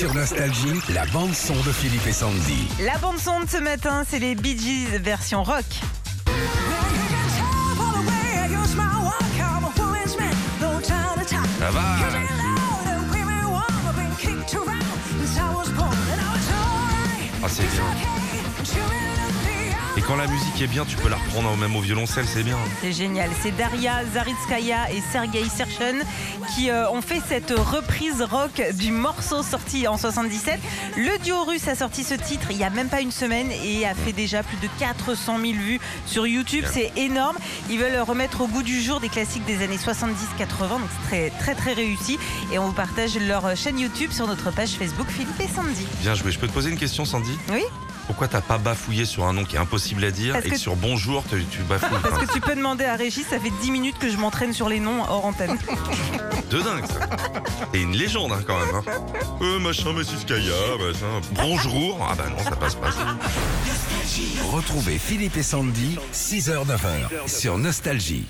Sur Nostalgie, la bande-son de Philippe et Sandy. La bande son de ce matin, c'est les Bee Gees version rock. Ça va Ah, c'est bien. Et quand la musique est bien, tu peux la reprendre même au violoncelle, c'est bien. C'est génial. C'est Daria Zaritskaya et Sergei Serchen qui euh, ont fait cette reprise rock du morceau sorti en 77. Le duo russe a sorti ce titre il y a même pas une semaine et a fait déjà plus de 400 000 vues sur YouTube. C'est énorme. Ils veulent remettre au goût du jour des classiques des années 70-80. Donc c'est très très très réussi. Et on vous partage leur chaîne YouTube sur notre page Facebook Philippe et Sandy. Bien joué. Je peux te poser une question, Sandy? Oui Pourquoi t'as pas bafouillé sur un nom qui est impossible à dire Parce et que- sur bonjour, tu, tu bafouilles Parce enfin, que tu peux demander à Régis, ça fait 10 minutes que je m'entraîne sur les noms hors antenne. De dingue, ça. T'es une légende, hein, quand même. Hein. Euh, machin, monsieur Skaya, machin. Bonjour. Ah bah non, ça passe pas. ça. Retrouvez Philippe et Sandy, 6h-9h, sur Nostalgie.